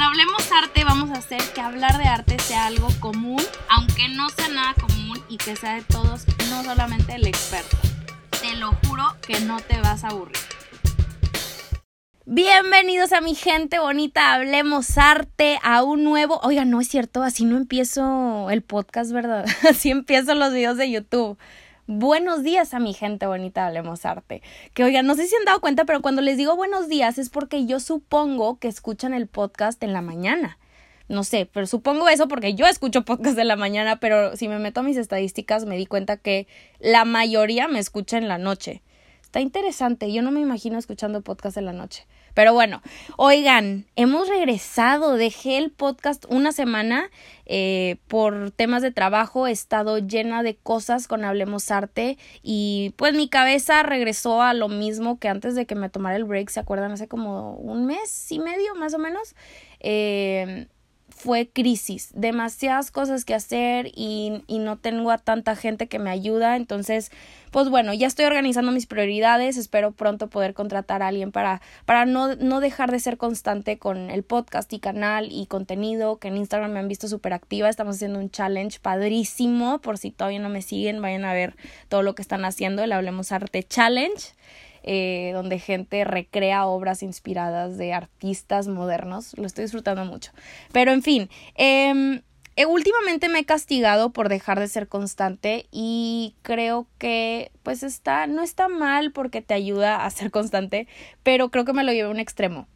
en Hablemos Arte vamos a hacer que hablar de arte sea algo común, aunque no sea nada común y que sea de todos, no solamente el experto. Te lo juro que no te vas a aburrir. Bienvenidos a mi gente bonita, hablemos arte a un nuevo. Oiga, no es cierto, así no empiezo el podcast, ¿verdad? Así empiezo los videos de YouTube. Buenos días a mi gente bonita, hablemos arte. Que oigan, no sé si han dado cuenta, pero cuando les digo buenos días es porque yo supongo que escuchan el podcast en la mañana. No sé, pero supongo eso porque yo escucho podcast en la mañana, pero si me meto a mis estadísticas me di cuenta que la mayoría me escucha en la noche. Está interesante, yo no me imagino escuchando podcast en la noche. Pero bueno, oigan, hemos regresado, dejé el podcast una semana eh, por temas de trabajo, he estado llena de cosas con Hablemos Arte y pues mi cabeza regresó a lo mismo que antes de que me tomara el break, ¿se acuerdan? Hace como un mes y medio más o menos. Eh, fue crisis, demasiadas cosas que hacer y, y, no tengo a tanta gente que me ayuda. Entonces, pues bueno, ya estoy organizando mis prioridades. Espero pronto poder contratar a alguien para, para no, no dejar de ser constante con el podcast y canal y contenido, que en Instagram me han visto súper activa. Estamos haciendo un challenge padrísimo. Por si todavía no me siguen, vayan a ver todo lo que están haciendo. El Hablemos Arte Challenge. Eh, donde gente recrea obras inspiradas de artistas modernos. Lo estoy disfrutando mucho. Pero en fin, eh, últimamente me he castigado por dejar de ser constante y creo que pues está, no está mal porque te ayuda a ser constante, pero creo que me lo llevé a un extremo.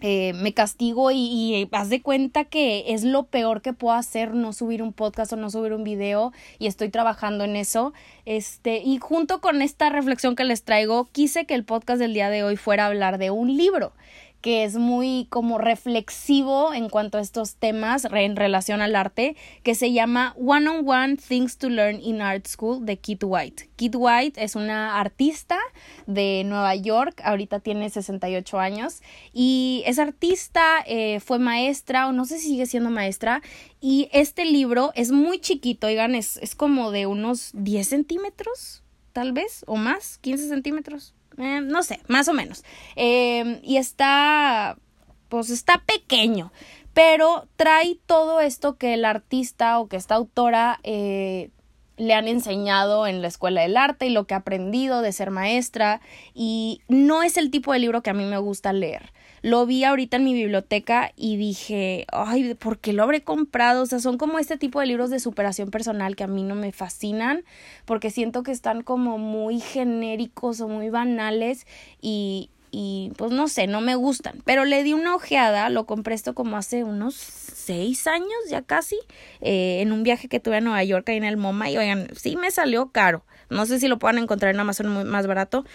Eh, me castigo y, y, haz de cuenta que es lo peor que puedo hacer no subir un podcast o no subir un video y estoy trabajando en eso. Este, y junto con esta reflexión que les traigo, quise que el podcast del día de hoy fuera hablar de un libro que es muy como reflexivo en cuanto a estos temas en relación al arte, que se llama One on One Things to Learn in Art School de Kit White. Kit White es una artista de Nueva York, ahorita tiene 68 años y es artista, eh, fue maestra o no sé si sigue siendo maestra y este libro es muy chiquito, oigan, es, es como de unos 10 centímetros, tal vez, o más, 15 centímetros, eh, no sé, más o menos. Eh, y está, pues está pequeño, pero trae todo esto que el artista o que esta autora eh, le han enseñado en la escuela del arte y lo que ha aprendido de ser maestra y no es el tipo de libro que a mí me gusta leer. Lo vi ahorita en mi biblioteca y dije, ay, ¿por qué lo habré comprado? O sea, son como este tipo de libros de superación personal que a mí no me fascinan porque siento que están como muy genéricos o muy banales y, y pues no sé, no me gustan. Pero le di una ojeada, lo compré esto como hace unos seis años ya casi, eh, en un viaje que tuve a Nueva York ahí en el MoMA y oigan, sí me salió caro. No sé si lo puedan encontrar en Amazon más barato.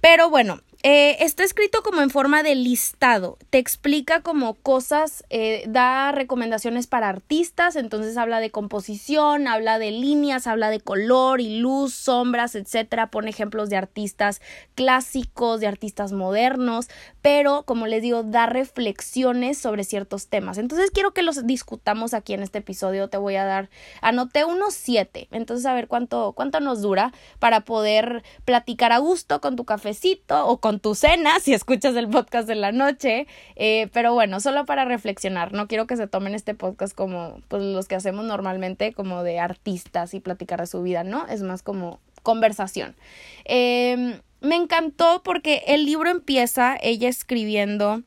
Pero bueno, eh, está escrito como en forma de listado, te explica como cosas, eh, da recomendaciones para artistas, entonces habla de composición, habla de líneas, habla de color y luz, sombras, etcétera, pone ejemplos de artistas clásicos, de artistas modernos, pero como les digo, da reflexiones sobre ciertos temas. Entonces quiero que los discutamos aquí en este episodio, te voy a dar, anoté unos siete, entonces a ver cuánto, cuánto nos dura para poder platicar a gusto con tu cafecito o con tu cena, si escuchas el podcast de la noche. Eh, pero bueno, solo para reflexionar. No quiero que se tomen este podcast como pues, los que hacemos normalmente, como de artistas y platicar de su vida, ¿no? Es más como conversación. Eh, me encantó porque el libro empieza ella escribiendo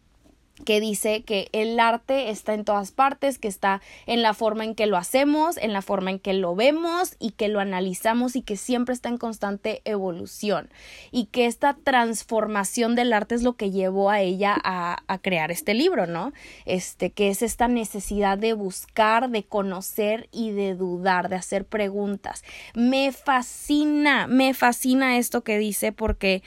que dice que el arte está en todas partes, que está en la forma en que lo hacemos, en la forma en que lo vemos y que lo analizamos y que siempre está en constante evolución y que esta transformación del arte es lo que llevó a ella a, a crear este libro, ¿no? Este, que es esta necesidad de buscar, de conocer y de dudar, de hacer preguntas. Me fascina, me fascina esto que dice porque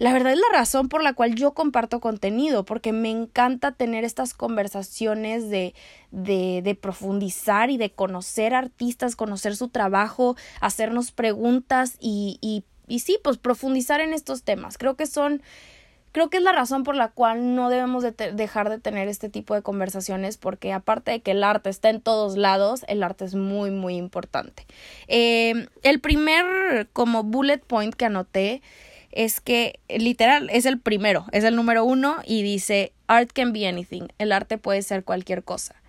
la verdad es la razón por la cual yo comparto contenido, porque me encanta tener estas conversaciones de, de, profundizar y de conocer artistas, conocer su trabajo, hacernos preguntas y, y, y sí, pues profundizar en estos temas. Creo que son creo que es la razón por la cual no debemos de dejar de tener este tipo de conversaciones porque aparte de que el arte está en todos lados, el arte es muy muy importante. Eh, el primer como bullet point que anoté es que literal es el primero, es el número uno y dice Art can be anything, el arte puede ser cualquier cosa.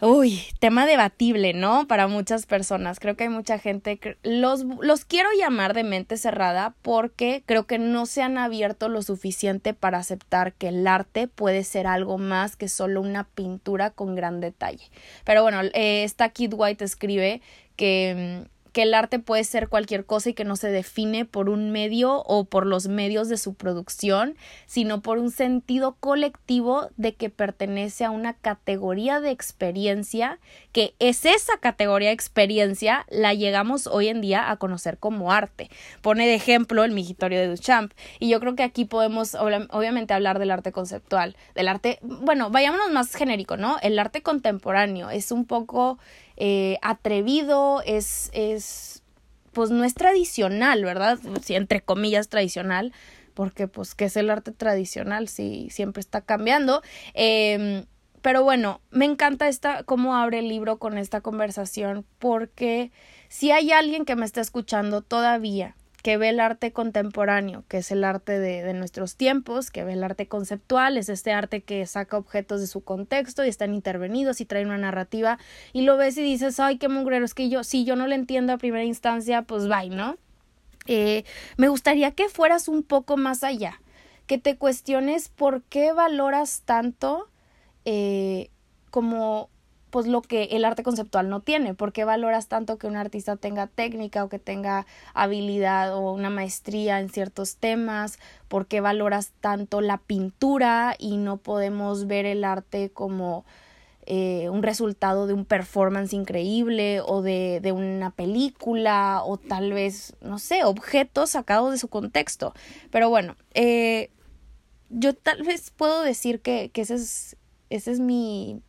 Uy, tema debatible, ¿no? Para muchas personas. Creo que hay mucha gente. Los, los quiero llamar de mente cerrada porque creo que no se han abierto lo suficiente para aceptar que el arte puede ser algo más que solo una pintura con gran detalle. Pero bueno, eh, esta Kid White escribe que mm, que el arte puede ser cualquier cosa y que no se define por un medio o por los medios de su producción, sino por un sentido colectivo de que pertenece a una categoría de experiencia, que es esa categoría de experiencia la llegamos hoy en día a conocer como arte. Pone de ejemplo el migitorio de Duchamp. Y yo creo que aquí podemos obviamente hablar del arte conceptual, del arte, bueno, vayámonos más genérico, ¿no? El arte contemporáneo es un poco eh, atrevido, es, es, pues no es tradicional, ¿verdad? Sí, entre comillas tradicional, porque pues, ¿qué es el arte tradicional? Si siempre está cambiando. Eh, pero bueno, me encanta esta, cómo abre el libro con esta conversación, porque si hay alguien que me está escuchando todavía que ve el arte contemporáneo, que es el arte de, nuestros tiempos, que ve el arte conceptual, es este arte que saca objetos de su contexto y están intervenidos y traen una narrativa, y lo ves y dices, ay, qué mugrero, es que yo, si yo no lo entiendo a primera instancia, pues bye, ¿no? Eh, me gustaría que fueras un poco más allá, que te cuestiones por qué valoras tanto eh, como pues lo que el arte conceptual no tiene. ¿Por qué valoras tanto que un artista tenga técnica o que tenga habilidad o una maestría en ciertos temas? ¿Por qué valoras tanto la pintura y no podemos ver el arte como eh, un resultado de un performance increíble o de, de, una película o tal vez, no sé, objetos sacados de su contexto? Pero bueno, eh, yo tal vez puedo decir que, que ese es, ese es mi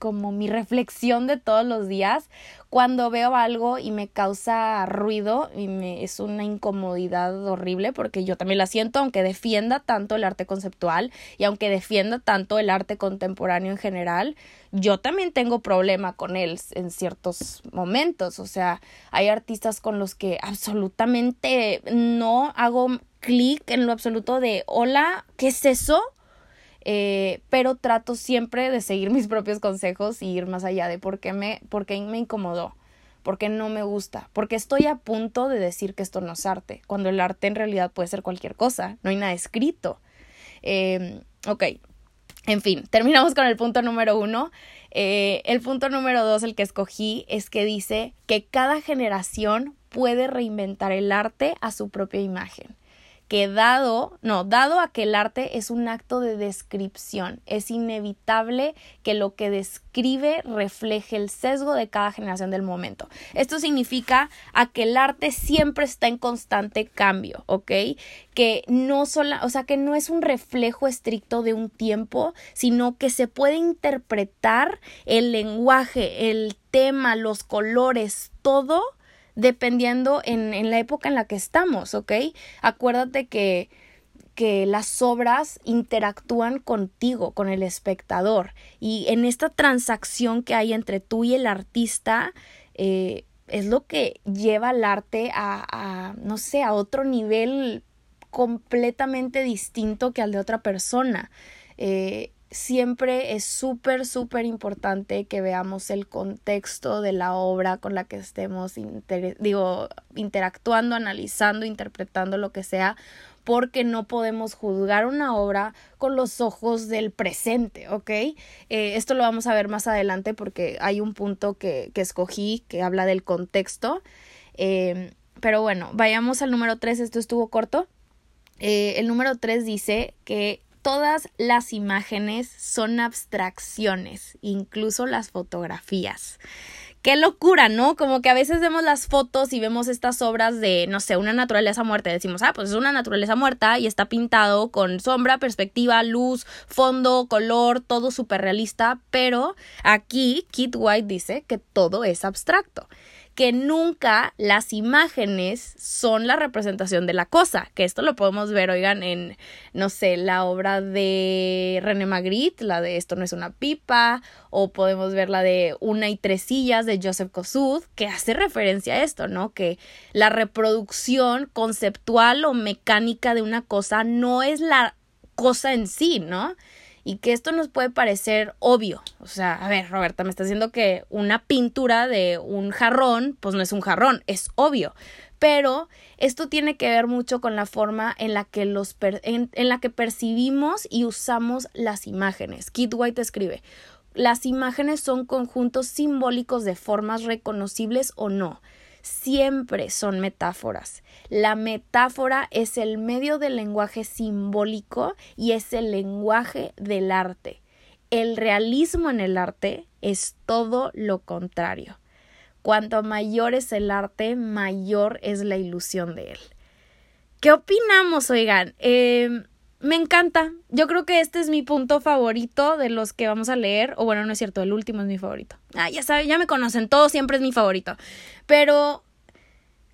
como mi reflexión de todos los días. Cuando veo algo y me causa ruido y me es una incomodidad horrible porque yo también la siento aunque defienda tanto el arte conceptual y aunque defienda tanto el arte contemporáneo en general yo también tengo problema con él en ciertos momentos. O sea hay artistas con los que absolutamente no hago clic en lo absoluto de hola qué es eso eh, pero trato siempre de seguir mis propios consejos y ir más allá de por qué me, por qué me incomodó, por qué no me gusta, porque estoy a punto de decir que esto no es arte, cuando el arte en realidad puede ser cualquier cosa, no hay nada escrito. Eh, ok, en fin, terminamos con el punto número uno. Eh, el punto número dos, el que escogí, es que dice que cada generación puede reinventar el arte a su propia imagen que dado, no, dado a que el arte es un acto de descripción, es inevitable que lo que describe refleje el sesgo de cada generación del momento. Esto significa a que el arte siempre está en constante cambio, ¿ok? Que no solo, o sea, que no es un reflejo estricto de un tiempo, sino que se puede interpretar el lenguaje, el tema, los colores, todo dependiendo en, en la época en la que estamos, ¿ok? Acuérdate que que las obras interactúan contigo, con el espectador. Y en esta transacción que hay entre tú y el artista, eh, es lo que lleva al arte a, a, no sé, a otro nivel completamente distinto que al de otra persona. Eh, siempre es súper, súper importante que veamos el contexto de la obra con la que estemos, digo, interactuando, analizando, interpretando lo que sea, porque no podemos juzgar una obra con los ojos del presente, ¿ok? Eh, esto lo vamos a ver más adelante porque hay un punto que, que escogí que habla del contexto. Eh, pero bueno, vayamos al número 3, esto estuvo corto. Eh, el número 3 dice que todas las imágenes son abstracciones, incluso las fotografías. Qué locura, ¿no? Como que a veces vemos las fotos y vemos estas obras de, no sé, una naturaleza muerta. Decimos, ah, pues es una naturaleza muerta y está pintado con sombra, perspectiva, luz, fondo, color, todo súper realista. Pero aquí Kit White dice que todo es abstracto que nunca las imágenes son la representación de la cosa, que esto lo podemos ver, oigan, en, no sé, la obra de René Magritte, la de Esto no es una pipa, o podemos ver la de Una y tres sillas de Joseph Kosuth, que hace referencia a esto, ¿no? Que la reproducción conceptual o mecánica de una cosa no es la cosa en sí, ¿no? Y que esto nos puede parecer obvio. O sea, a ver, Roberta, me está diciendo que una pintura de un jarrón, pues no es un jarrón, es obvio. Pero esto tiene que ver mucho con la forma en la que los en, en la que percibimos y usamos las imágenes. Kit White escribe, las imágenes son conjuntos simbólicos de formas reconocibles o no siempre son metáforas. La metáfora es el medio del lenguaje simbólico y es el lenguaje del arte. El realismo en el arte es todo lo contrario. Cuanto mayor es el arte, mayor es la ilusión de él. ¿Qué opinamos, oigan? Eh, me encanta. Yo creo que este es mi punto favorito de los que vamos a leer. O bueno, no es cierto, el último es mi favorito. Ah, ya saben, ya me conocen, todo siempre es mi favorito. Pero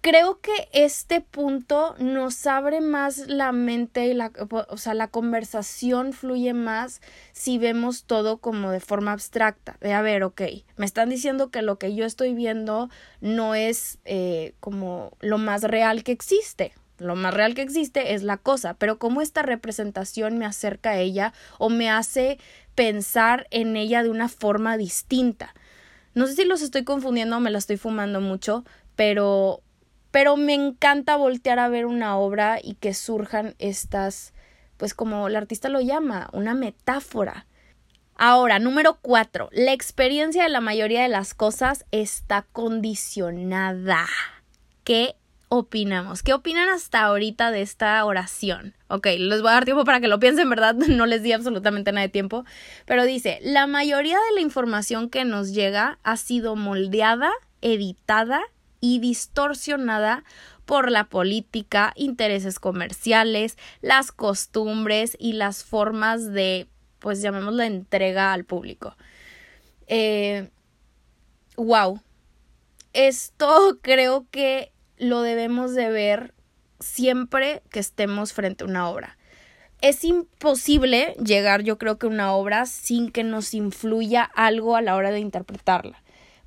creo que este punto nos abre más la mente y la, o sea, la conversación fluye más si vemos todo como de forma abstracta. De a ver, ok, me están diciendo que lo que yo estoy viendo no es eh, como lo más real que existe lo más real que existe es la cosa, pero cómo esta representación me acerca a ella o me hace pensar en ella de una forma distinta. No sé si los estoy confundiendo o me la estoy fumando mucho, pero pero me encanta voltear a ver una obra y que surjan estas pues como el artista lo llama, una metáfora. Ahora, número cuatro, la experiencia de la mayoría de las cosas está condicionada. ¿Qué opinamos? ¿Qué opinan hasta ahorita de esta oración? Ok, les voy a dar tiempo para que lo piensen, ¿verdad? No les di absolutamente nada de tiempo. Pero dice, la mayoría de la información que nos llega ha sido moldeada, editada y distorsionada por la política, intereses comerciales, las costumbres y las formas de, pues llamémosla entrega al público. Eh, wow. Esto creo que lo debemos de ver siempre que estemos frente a una obra. Es imposible llegar, yo creo que a una obra sin que nos influya algo a la hora de interpretarla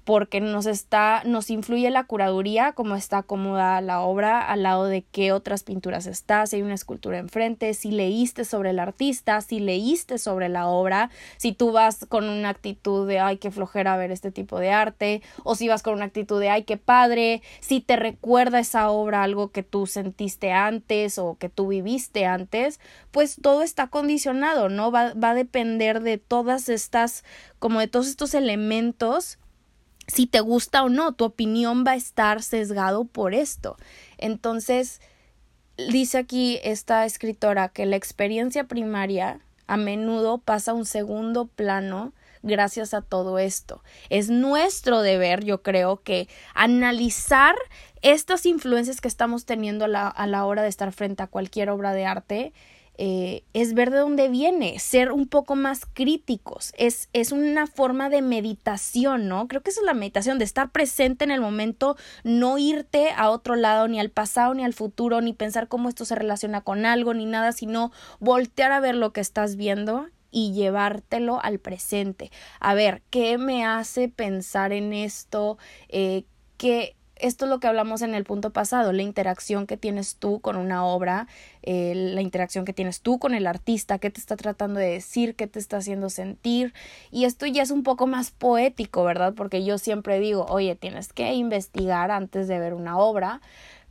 porque nos está, nos influye la curaduría, cómo está acomodada la obra, al lado de qué otras pinturas está, si hay una escultura enfrente, si leíste sobre el artista, si leíste sobre la obra, si tú vas con una actitud de ay, qué flojera ver este tipo de arte, o si vas con una actitud de ay, qué padre, si te recuerda esa obra algo que tú sentiste antes o que tú viviste antes, pues todo está condicionado, ¿no? Va, va a depender de todas estas, como de todos estos elementos si te gusta o no, tu opinión va a estar sesgado por esto. Entonces, dice aquí esta escritora que la experiencia primaria a menudo pasa a un segundo plano gracias a todo esto. Es nuestro deber, yo creo, que analizar estas influencias que estamos teniendo a la, a la hora de estar frente a cualquier obra de arte eh, es ver de dónde viene, ser un poco más críticos, es, es una forma de meditación, ¿no? Creo que esa es la meditación, de estar presente en el momento, no irte a otro lado, ni al pasado, ni al futuro, ni pensar cómo esto se relaciona con algo, ni nada, sino voltear a ver lo que estás viendo y llevártelo al presente. A ver, ¿qué me hace pensar en esto? Eh, ¿qué, esto es lo que hablamos en el punto pasado, la interacción que tienes tú con una obra, eh, la interacción que tienes tú con el artista, qué te está tratando de decir, qué te está haciendo sentir. Y esto ya es un poco más poético, ¿verdad? Porque yo siempre digo, oye, tienes que investigar antes de ver una obra,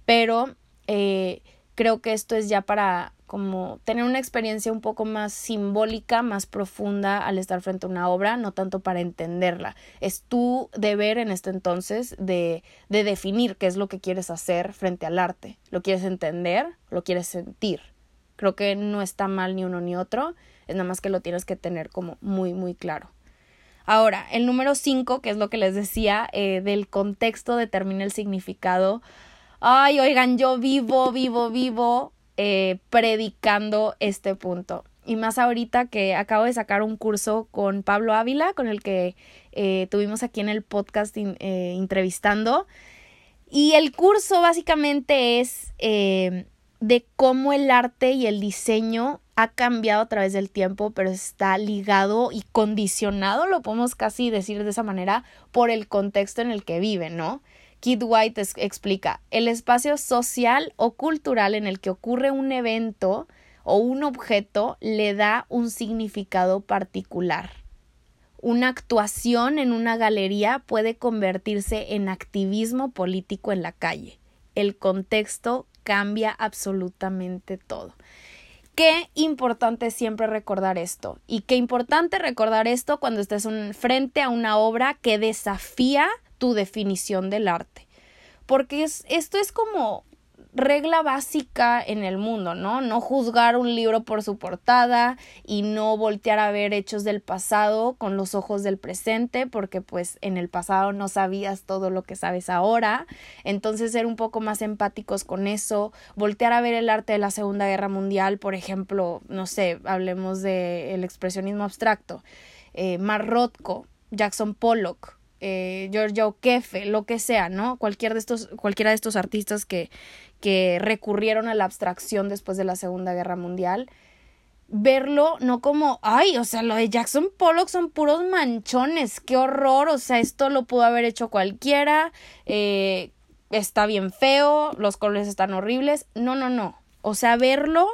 pero eh, creo que esto es ya para como tener una experiencia un poco más simbólica, más profunda al estar frente a una obra, no tanto para entenderla. Es tu deber en este entonces de, de definir qué es lo que quieres hacer frente al arte. ¿Lo quieres entender? ¿Lo quieres sentir? Creo que no está mal ni uno ni otro, es nada más que lo tienes que tener como muy, muy claro. Ahora, el número 5, que es lo que les decía, eh, del contexto determina el significado. Ay, oigan, yo vivo, vivo, vivo eh, predicando este punto. y más ahorita que acabo de sacar un curso con Pablo Ávila, con el que eh, tuvimos aquí en el podcast eh, entrevistando. Y el curso básicamente es eh, de cómo el arte y el diseño ha cambiado a través del tiempo, pero está ligado y condicionado, lo podemos casi decir de esa manera, por el contexto en el que vive, ¿no? Kid White explica, el espacio social o cultural en el que ocurre un evento o un objeto le da un significado particular. Una actuación en una galería puede convertirse en activismo político en la calle. El contexto cambia absolutamente todo. Qué importante siempre recordar esto. Y qué importante recordar esto cuando estés frente a una obra que desafía tu definición del arte. Porque esto es como regla básica en el mundo, ¿no? No juzgar un libro por su portada y no voltear a ver hechos del pasado con los ojos del presente, porque pues en el pasado no sabías todo lo que sabes ahora. Entonces ser un poco más empáticos con eso, voltear a ver el arte de la Segunda Guerra Mundial, por ejemplo, no sé, hablemos del expresionismo abstracto, eh, Marrotko, Jackson Pollock, eh, Giorgio Kefe, lo que sea, ¿no? De estos, cualquiera de estos artistas que, que recurrieron a la abstracción después de la Segunda Guerra Mundial, verlo no como, ay, o sea, lo de Jackson Pollock son puros manchones, qué horror, o sea, esto lo pudo haber hecho cualquiera, eh, está bien feo, los colores están horribles, no, no, no, o sea, verlo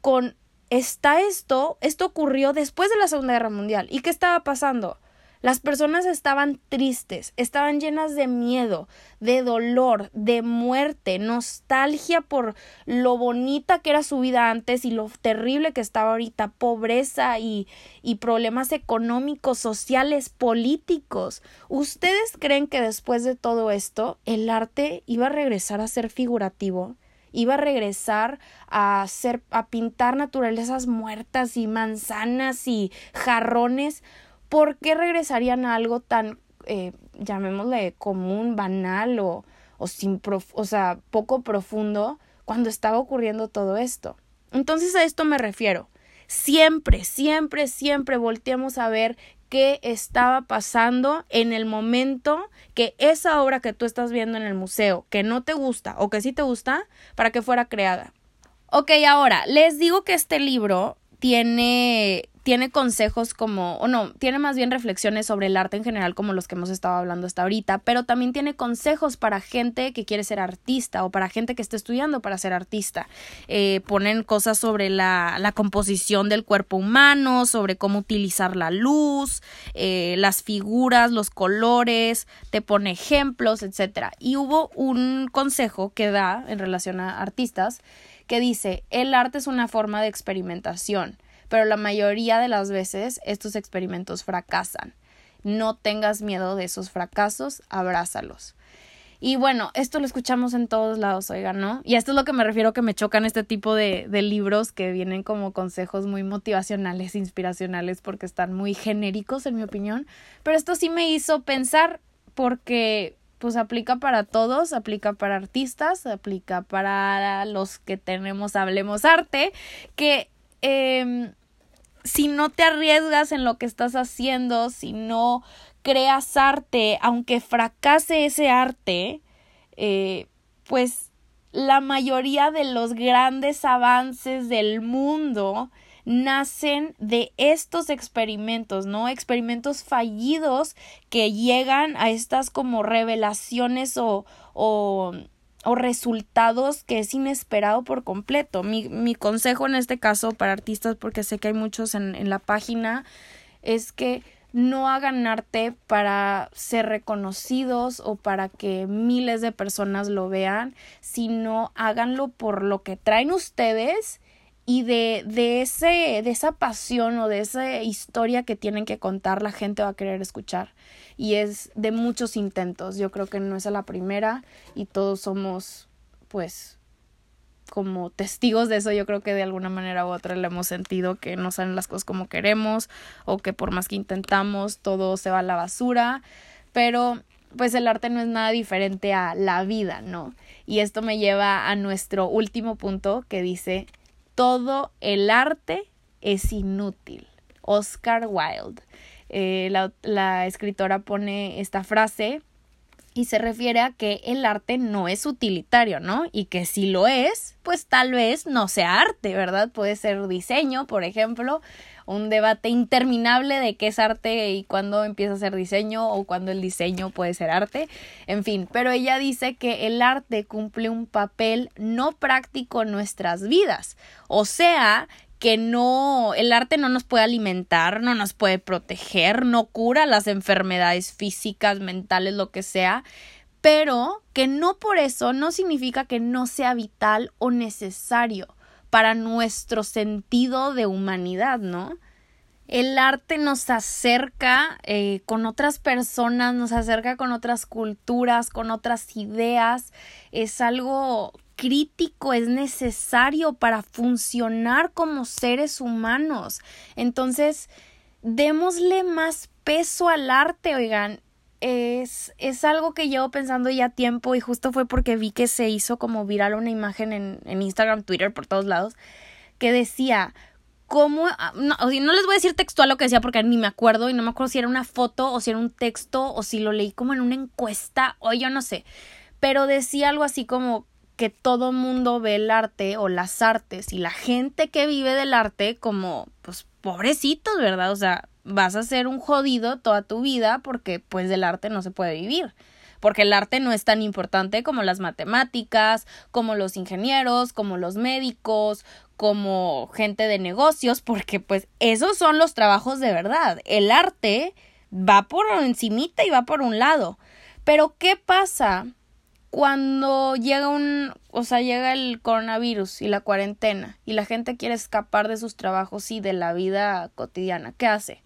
con, está esto, esto ocurrió después de la Segunda Guerra Mundial, ¿y qué estaba pasando? Las personas estaban tristes, estaban llenas de miedo, de dolor, de muerte, nostalgia por lo bonita que era su vida antes y lo terrible que estaba ahorita, pobreza y, y problemas económicos, sociales, políticos. ¿Ustedes creen que después de todo esto el arte iba a regresar a ser figurativo? iba a regresar a hacer a pintar naturalezas muertas y manzanas y jarrones ¿por qué regresarían a algo tan, eh, llamémosle, común, banal o, o, sin o sea, poco profundo cuando estaba ocurriendo todo esto? Entonces a esto me refiero. Siempre, siempre, siempre volteamos a ver qué estaba pasando en el momento que esa obra que tú estás viendo en el museo, que no te gusta o que sí te gusta, para que fuera creada. Ok, ahora, les digo que este libro tiene tiene consejos como, o no, tiene más bien reflexiones sobre el arte en general como los que hemos estado hablando hasta ahorita, pero también tiene consejos para gente que quiere ser artista o para gente que está estudiando para ser artista. Eh, ponen cosas sobre la, la, composición del cuerpo humano, sobre cómo utilizar la luz, eh, las figuras, los colores, te pone ejemplos, etc. Y hubo un consejo que da en relación a artistas que dice, el arte es una forma de experimentación pero la mayoría de las veces estos experimentos fracasan. No tengas miedo de esos fracasos, abrázalos. Y bueno, esto lo escuchamos en todos lados, oigan, ¿no? Y esto es lo que me refiero que me chocan este tipo de, de libros que vienen como consejos muy motivacionales, inspiracionales, porque están muy genéricos, en mi opinión. Pero esto sí me hizo pensar porque pues aplica para todos, aplica para artistas, aplica para los que tenemos Hablemos Arte, que Em, si no te arriesgas en lo que estás haciendo, si no creas arte, aunque fracase ese arte, eh, pues la mayoría de los grandes avances del mundo nacen de estos experimentos, ¿no? Experimentos fallidos que llegan a estas como revelaciones o, o o resultados que es inesperado por completo. Mi, mi consejo en este caso para artistas, porque sé que hay muchos en, en la página, es que no hagan arte para ser reconocidos o para que miles de personas lo vean, sino háganlo por lo que traen ustedes y de, de, ese, de esa pasión o de esa historia que tienen que contar, la gente va a querer escuchar. Y es de muchos intentos. Yo creo que no es la primera y todos somos, pues, como testigos de eso. Yo creo que de alguna manera u otra le hemos sentido que no salen las cosas como queremos o que por más que intentamos todo se va a la basura. Pero pues el arte no es nada diferente a la vida, ¿no? Y esto me lleva a nuestro último punto que dice todo el arte es inútil. Oscar Wilde. Eh, la, la escritora pone esta frase y se refiere a que el arte no es utilitario, ¿no? Y que si lo es, pues tal vez no sea arte, ¿verdad? Puede ser diseño, por ejemplo, un debate interminable de qué es arte y cuándo empieza a ser diseño o cuándo el diseño puede ser arte, en fin, pero ella dice que el arte cumple un papel no práctico en nuestras vidas, o sea, que no, el arte no nos puede alimentar, no nos puede proteger, no cura las enfermedades físicas, mentales, lo que sea, pero que no por eso no significa que no sea vital o necesario para nuestro sentido de humanidad, ¿no? El arte nos acerca eh, con otras personas, nos acerca con otras culturas, con otras ideas. Es algo crítico, es necesario para funcionar como seres humanos. Entonces, démosle más peso al arte, oigan. Es, es algo que llevo pensando ya tiempo y justo fue porque vi que se hizo como viral una imagen en, en Instagram, Twitter, por todos lados, que decía, ¿cómo? Ah, no, no, les voy a decir textual lo que decía porque ni me acuerdo y no me acuerdo si era una foto o si era un texto o si lo leí como en una encuesta o yo no sé, pero decía algo así como que todo mundo ve el arte o las artes y la gente que vive del arte como pues pobrecitos, ¿verdad? O sea, vas a ser un jodido toda tu vida porque pues del arte no se puede vivir. Porque el arte no es tan importante como las matemáticas, como los ingenieros, como los médicos, como gente de negocios, porque pues esos son los trabajos de verdad. El arte va por encimita y va por un lado. Pero ¿qué pasa cuando llega un, o sea, llega el coronavirus y la cuarentena y la gente quiere escapar de sus trabajos y de la vida cotidiana, ¿qué hace?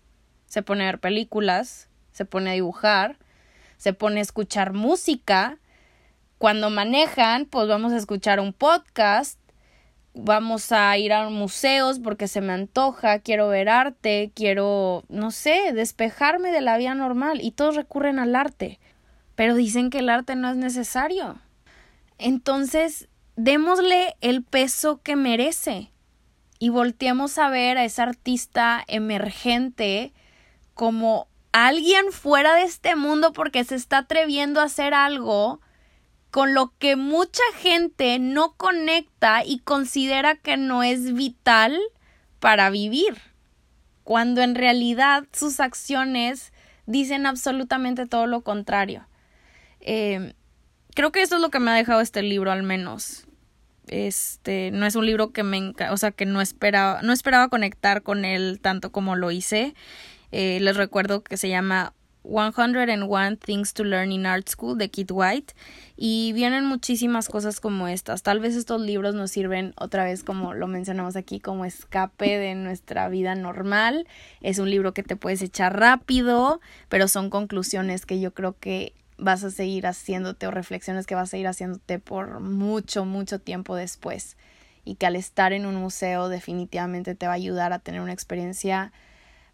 Se pone a ver películas, se pone a dibujar, se pone a escuchar música. Cuando manejan, pues vamos a escuchar un podcast, vamos a ir a museos porque se me antoja, quiero ver arte, quiero, no sé, despejarme de la vida normal y todos recurren al arte pero dicen que el arte no es necesario. Entonces, démosle el peso que merece y volteemos a ver a ese artista emergente como alguien fuera de este mundo porque se está atreviendo a hacer algo con lo que mucha gente no conecta y considera que no es vital para vivir, cuando en realidad sus acciones dicen absolutamente todo lo contrario. Eh, creo que eso es lo que me ha dejado este libro al menos. Este, no es un libro que me, o sea, que no esperaba, no esperaba conectar con él tanto como lo hice. Eh, les recuerdo que se llama 101 Things to Learn in Art School de Kit White y vienen muchísimas cosas como estas. Tal vez estos libros nos sirven otra vez como lo mencionamos aquí como escape de nuestra vida normal. Es un libro que te puedes echar rápido, pero son conclusiones que yo creo que vas a seguir haciéndote o reflexiones que vas a seguir haciéndote por mucho, mucho tiempo después. Y que al estar en un museo definitivamente te va a ayudar a tener una experiencia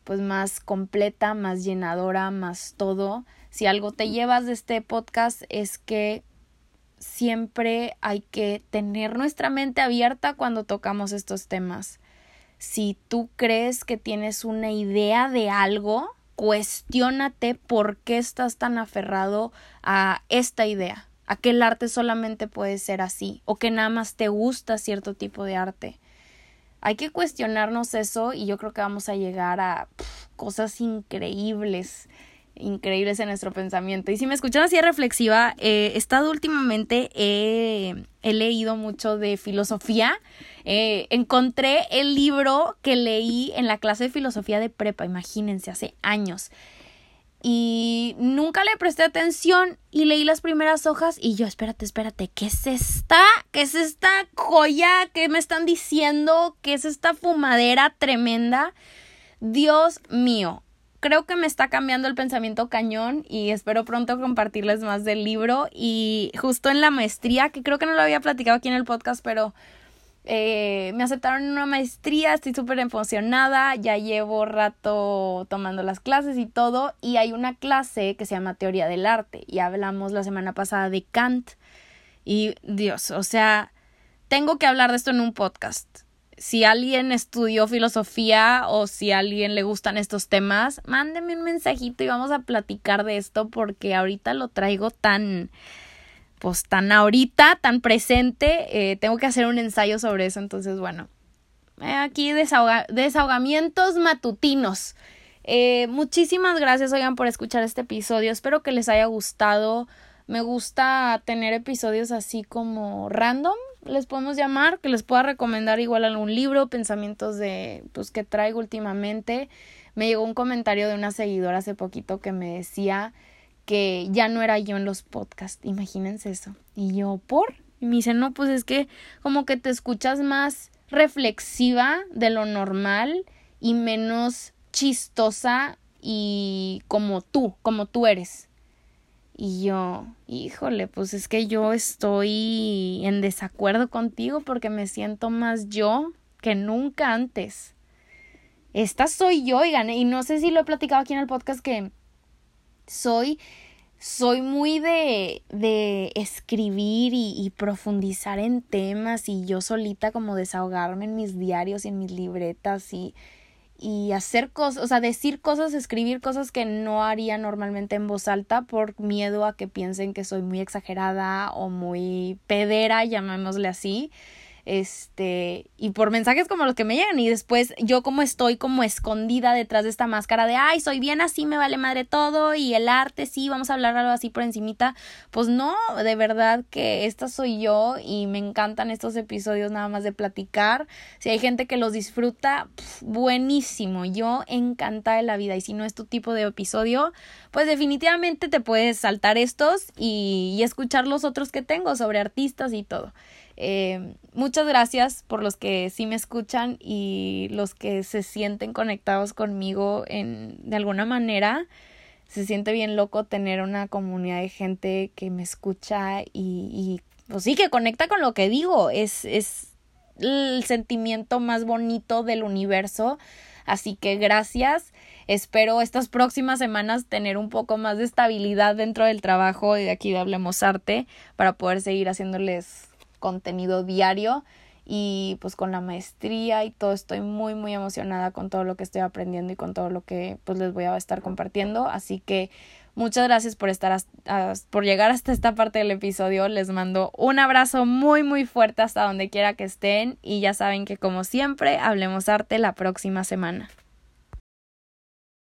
pues más completa, más llenadora, más todo. Si algo te llevas de este podcast es que siempre hay que tener nuestra mente abierta cuando tocamos estos temas. Si tú crees que tienes una idea de algo, cuestiónate por qué estás tan aferrado a esta idea, a que el arte solamente puede ser así o que nada más te gusta cierto tipo de arte. Hay que cuestionarnos eso y yo creo que vamos a llegar a cosas increíbles increíbles en nuestro pensamiento. Y si me escuchan así reflexiva, eh, he estado últimamente, he leído mucho de filosofía. Eh, encontré el libro que leí en la clase de filosofía de prepa, imagínense, hace años. Y nunca le presté atención y leí las primeras hojas y yo, espérate, espérate, ¿qué es esta? ¿Qué es esta joya? ¿Qué me están diciendo? ¿Qué es esta fumadera tremenda? Dios mío, creo que me está cambiando el pensamiento cañón y espero pronto compartirles más del libro y justo en la maestría, que creo que no lo había platicado aquí en el podcast, pero eh, me aceptaron en una maestría, estoy súper emocionada, ya llevo rato tomando las clases y todo y hay una clase que se llama Teoría del Arte y hablamos la semana pasada de Kant. Y Dios, o sea, tengo que hablar de esto en un podcast. Si alguien estudió filosofía o si alguien le gustan estos temas, mándeme un mensajito y vamos a platicar de esto porque ahorita lo traigo tan, pues tan ahorita, tan presente. Eh, tengo que hacer un ensayo sobre eso, entonces bueno, eh, aquí desahogamientos matutinos. Eh, muchísimas gracias, oigan, por escuchar este episodio. Espero que les haya gustado. Me gusta tener episodios así como random, les podemos llamar, que les pueda recomendar igual algún libro, pensamientos de pues que traigo últimamente. Me llegó un comentario de una seguidora hace poquito que me decía que ya no era yo en los podcasts, imagínense eso. Y yo, ¿por? Y me dice, no, pues es que como que te escuchas más reflexiva de lo normal y menos chistosa y como tú, como tú eres. Y yo, híjole, pues es que yo estoy en desacuerdo contigo porque me siento más yo que nunca antes. Esta soy yo, oigan, y no sé si lo he platicado aquí en el podcast que soy, soy muy de, de escribir y, profundizar en temas y yo solita como desahogarme en mis diarios y en mis libretas y y hacer cosas, o sea, decir cosas, escribir cosas que no haría normalmente en voz alta por miedo a que piensen que soy muy exagerada o muy pedera, llamémosle así este, y por mensajes como los que me llegan y después yo como estoy como escondida detrás de esta máscara de, ay, soy bien así, me vale madre todo y el arte, sí, vamos a hablar algo así por encimita, pues no, de verdad que esta soy yo y me encantan estos episodios nada más de platicar, si hay gente que los disfruta, buenísimo, yo encantada de la vida y si no es tu tipo de episodio, pues definitivamente te puedes saltar estos y, y escuchar los otros que tengo sobre artistas y todo. Eh, muchas gracias por los que sí me escuchan y los que se sienten conectados conmigo en, de alguna manera. Se siente bien loco tener una comunidad de gente que me escucha y, y pues sí, que conecta con lo que digo. Es, es el sentimiento más bonito del universo. Así que gracias. Espero estas próximas semanas tener un poco más de estabilidad dentro del trabajo y de aquí de Hablemos Arte para poder seguir haciéndoles contenido diario y pues con la maestría y todo estoy muy muy emocionada con todo lo que estoy aprendiendo y con todo lo que pues les voy a estar compartiendo. Así que muchas gracias por estar por llegar hasta esta parte del episodio. Les mando un abrazo muy muy fuerte hasta donde quiera que estén y ya saben que como siempre hablemos arte la próxima semana